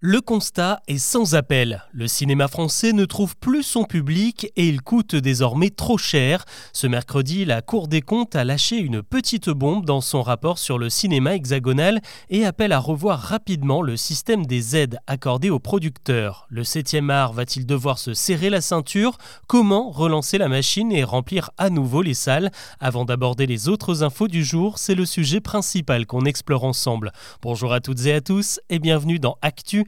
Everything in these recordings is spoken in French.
Le constat est sans appel. Le cinéma français ne trouve plus son public et il coûte désormais trop cher. Ce mercredi, la Cour des comptes a lâché une petite bombe dans son rapport sur le cinéma hexagonal et appelle à revoir rapidement le système des aides accordées aux producteurs. Le 7e art va-t-il devoir se serrer la ceinture? Comment relancer la machine et remplir à nouveau les salles? Avant d'aborder les autres infos du jour, c'est le sujet principal qu'on explore ensemble. Bonjour à toutes et à tous et bienvenue dans Actu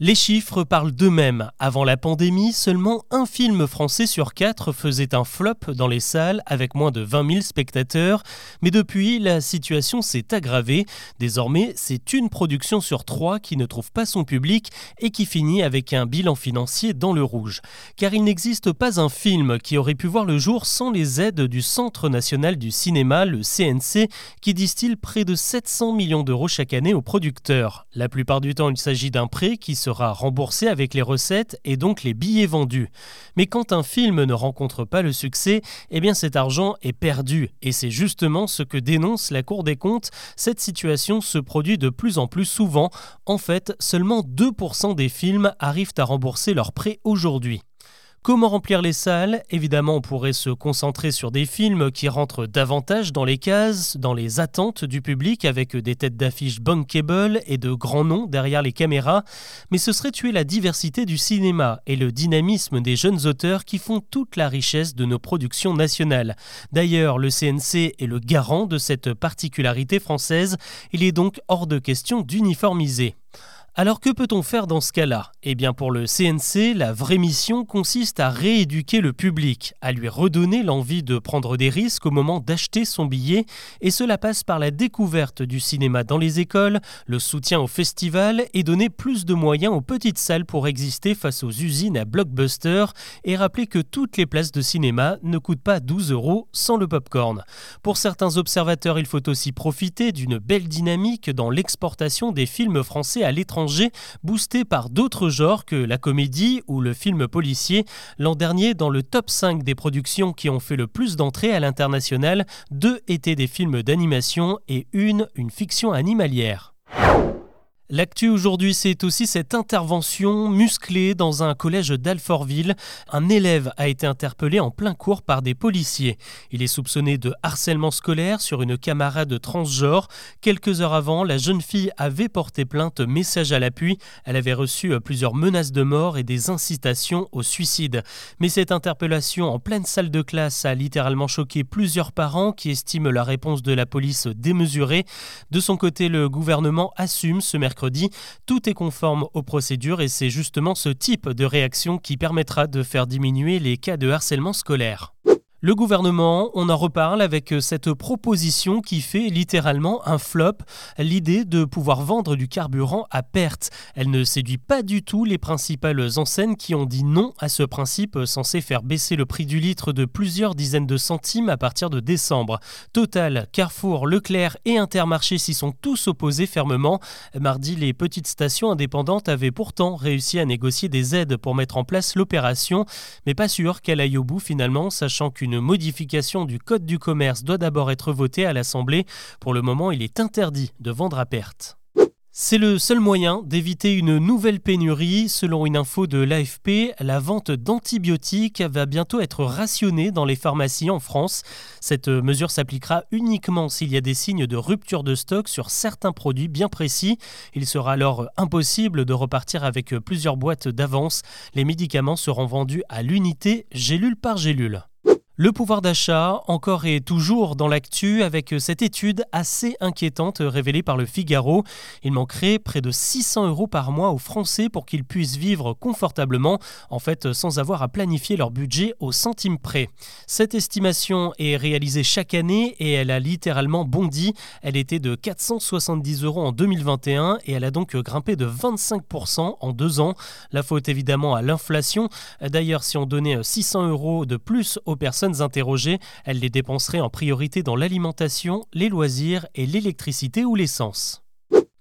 les chiffres parlent d'eux-mêmes. Avant la pandémie, seulement un film français sur quatre faisait un flop dans les salles avec moins de 20 000 spectateurs. Mais depuis, la situation s'est aggravée. Désormais, c'est une production sur trois qui ne trouve pas son public et qui finit avec un bilan financier dans le rouge. Car il n'existe pas un film qui aurait pu voir le jour sans les aides du Centre national du cinéma, le CNC, qui distille près de 700 millions d'euros chaque année aux producteurs. La plupart du temps, il s'agit d'un prêt qui sera remboursé avec les recettes et donc les billets vendus. Mais quand un film ne rencontre pas le succès, eh bien cet argent est perdu et c'est justement ce que dénonce la Cour des comptes. Cette situation se produit de plus en plus souvent. En fait, seulement 2% des films arrivent à rembourser leurs prêts aujourd'hui. Comment remplir les salles? Évidemment, on pourrait se concentrer sur des films qui rentrent davantage dans les cases, dans les attentes du public, avec des têtes d'affiche bankable et de grands noms derrière les caméras, mais ce serait tuer la diversité du cinéma et le dynamisme des jeunes auteurs qui font toute la richesse de nos productions nationales. D'ailleurs, le CNC est le garant de cette particularité française, il est donc hors de question d'uniformiser. Alors que peut-on faire dans ce cas-là? Eh bien pour le CNC, la vraie mission consiste à rééduquer le public, à lui redonner l'envie de prendre des risques au moment d'acheter son billet, et cela passe par la découverte du cinéma dans les écoles, le soutien aux festivals et donner plus de moyens aux petites salles pour exister face aux usines à blockbuster, et rappeler que toutes les places de cinéma ne coûtent pas 12 euros sans le popcorn. Pour certains observateurs, il faut aussi profiter d'une belle dynamique dans l'exportation des films français à l'étranger boosté par d'autres genres que la comédie ou le film policier. L'an dernier, dans le top 5 des productions qui ont fait le plus d'entrées à l'international, deux étaient des films d'animation et une, une fiction animalière. L'actu aujourd'hui, c'est aussi cette intervention musclée dans un collège d'Alfortville. Un élève a été interpellé en plein cours par des policiers. Il est soupçonné de harcèlement scolaire sur une camarade transgenre. Quelques heures avant, la jeune fille avait porté plainte message à l'appui. Elle avait reçu plusieurs menaces de mort et des incitations au suicide. Mais cette interpellation en pleine salle de classe a littéralement choqué plusieurs parents qui estiment la réponse de la police démesurée. De son côté, le gouvernement assume ce mercredi tout est conforme aux procédures et c'est justement ce type de réaction qui permettra de faire diminuer les cas de harcèlement scolaire. Le gouvernement, on en reparle avec euh, cette proposition qui fait littéralement un flop, l'idée de pouvoir vendre du carburant à perte. Elle ne séduit pas du tout les principales enseignes qui ont dit non à ce principe censé faire baisser le prix du litre de plusieurs dizaines de centimes à partir de décembre. Total, Carrefour, Leclerc et Intermarché s'y sont tous opposés fermement. Mardi, les petites stations indépendantes avaient pourtant réussi à négocier des aides pour mettre en place l'opération, mais pas sûr qu'elle aille au bout finalement, sachant qu'une modification du Code du commerce doit d'abord être votée à l'Assemblée. Pour le moment, il est interdit de vendre à perte. C'est le seul moyen d'éviter une nouvelle pénurie. Selon une info de l'AFP, la vente d'antibiotiques va bientôt être rationnée dans les pharmacies en France. Cette mesure s'appliquera uniquement s'il y a des signes de rupture de stock sur certains produits bien précis. Il sera alors impossible de repartir avec plusieurs boîtes d'avance. Les médicaments seront vendus à l'unité, gélule par gélule. Le pouvoir d'achat, encore et toujours dans l'actu, avec cette étude assez inquiétante révélée par le Figaro. Il manquerait près de 600 euros par mois aux Français pour qu'ils puissent vivre confortablement, en fait sans avoir à planifier leur budget au centime près. Cette estimation est réalisée chaque année et elle a littéralement bondi. Elle était de 470 euros en 2021 et elle a donc grimpé de 25% en deux ans. La faute évidemment à l'inflation. D'ailleurs, si on donnait 600 euros de plus aux personnes, interrogées, elle les dépenserait en priorité dans l'alimentation, les loisirs et l'électricité ou l'essence.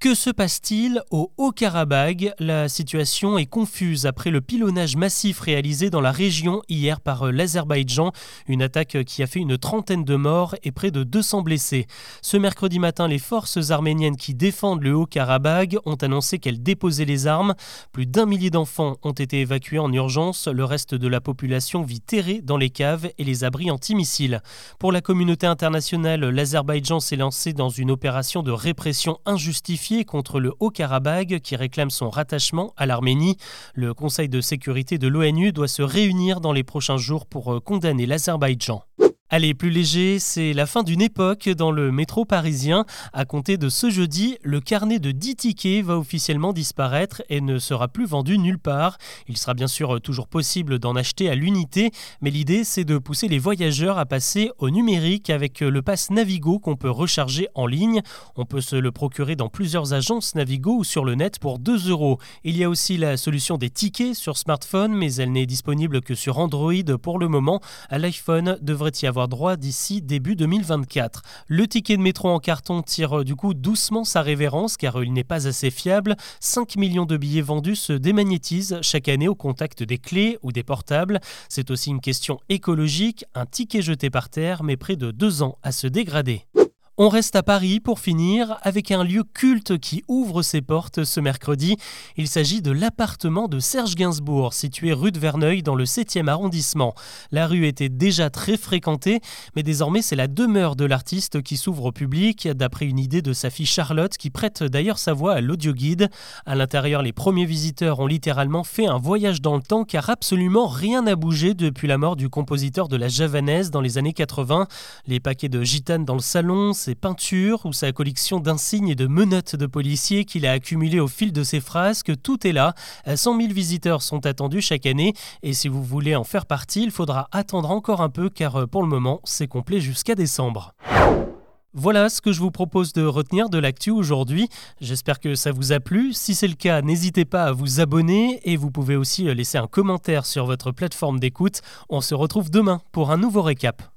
Que se passe-t-il au Haut-Karabagh? La situation est confuse après le pilonnage massif réalisé dans la région hier par l'Azerbaïdjan, une attaque qui a fait une trentaine de morts et près de 200 blessés. Ce mercredi matin, les forces arméniennes qui défendent le Haut-Karabagh ont annoncé qu'elles déposaient les armes. Plus d'un millier d'enfants ont été évacués en urgence. Le reste de la population vit terrée dans les caves et les abris antimissiles. Pour la communauté internationale, l'Azerbaïdjan s'est lancé dans une opération de répression injustifiée contre le Haut-Karabagh qui réclame son rattachement à l'Arménie. Le Conseil de sécurité de l'ONU doit se réunir dans les prochains jours pour euh, condamner l'Azerbaïdjan. Allez, plus léger, c'est la fin d'une époque dans le métro parisien. À compter de ce jeudi, le carnet de 10 tickets va officiellement disparaître et ne sera plus vendu nulle part. Il sera bien sûr toujours possible d'en acheter à l'unité, mais l'idée c'est de pousser les voyageurs à passer au numérique avec le pass Navigo qu'on peut recharger en ligne. On peut se le procurer dans plusieurs agences Navigo ou sur le net pour 2 euros. Il y a aussi la solution des tickets sur smartphone, mais elle n'est disponible que sur Android pour le moment. À l'iPhone devrait y avoir droit d'ici début 2024. Le ticket de métro en carton tire euh, du coup doucement sa révérence car il n'est pas assez fiable. 5 millions de billets vendus se démagnétisent chaque année au contact des clés ou des portables. C'est aussi une question écologique. Un ticket jeté par terre met près de deux ans à se dégrader. On reste à Paris pour finir avec un lieu culte qui ouvre ses portes ce mercredi. Il s'agit de l'appartement de Serge Gainsbourg, situé rue de Verneuil dans le 7e arrondissement. La rue était déjà très fréquentée, mais désormais c'est la demeure de l'artiste qui s'ouvre au public, d'après une idée de sa fille Charlotte qui prête d'ailleurs sa voix à l'audioguide. À l'intérieur, les premiers visiteurs ont littéralement fait un voyage dans le temps car absolument rien n'a bougé depuis la mort du compositeur de la javanaise dans les années 80. Les paquets de gitanes dans le salon, ses peintures ou sa collection d'insignes et de menottes de policiers qu'il a accumulées au fil de ses frasques, tout est là. 100 000 visiteurs sont attendus chaque année et si vous voulez en faire partie, il faudra attendre encore un peu car euh, pour le moment, c'est complet jusqu'à décembre. Voilà ce que je vous propose de retenir de l'actu aujourd'hui. J'espère que ça vous a plu. Si c'est le cas, n'hésitez pas à vous abonner et vous pouvez aussi euh, laisser un commentaire sur votre plateforme d'écoute. On se retrouve demain pour un nouveau récap.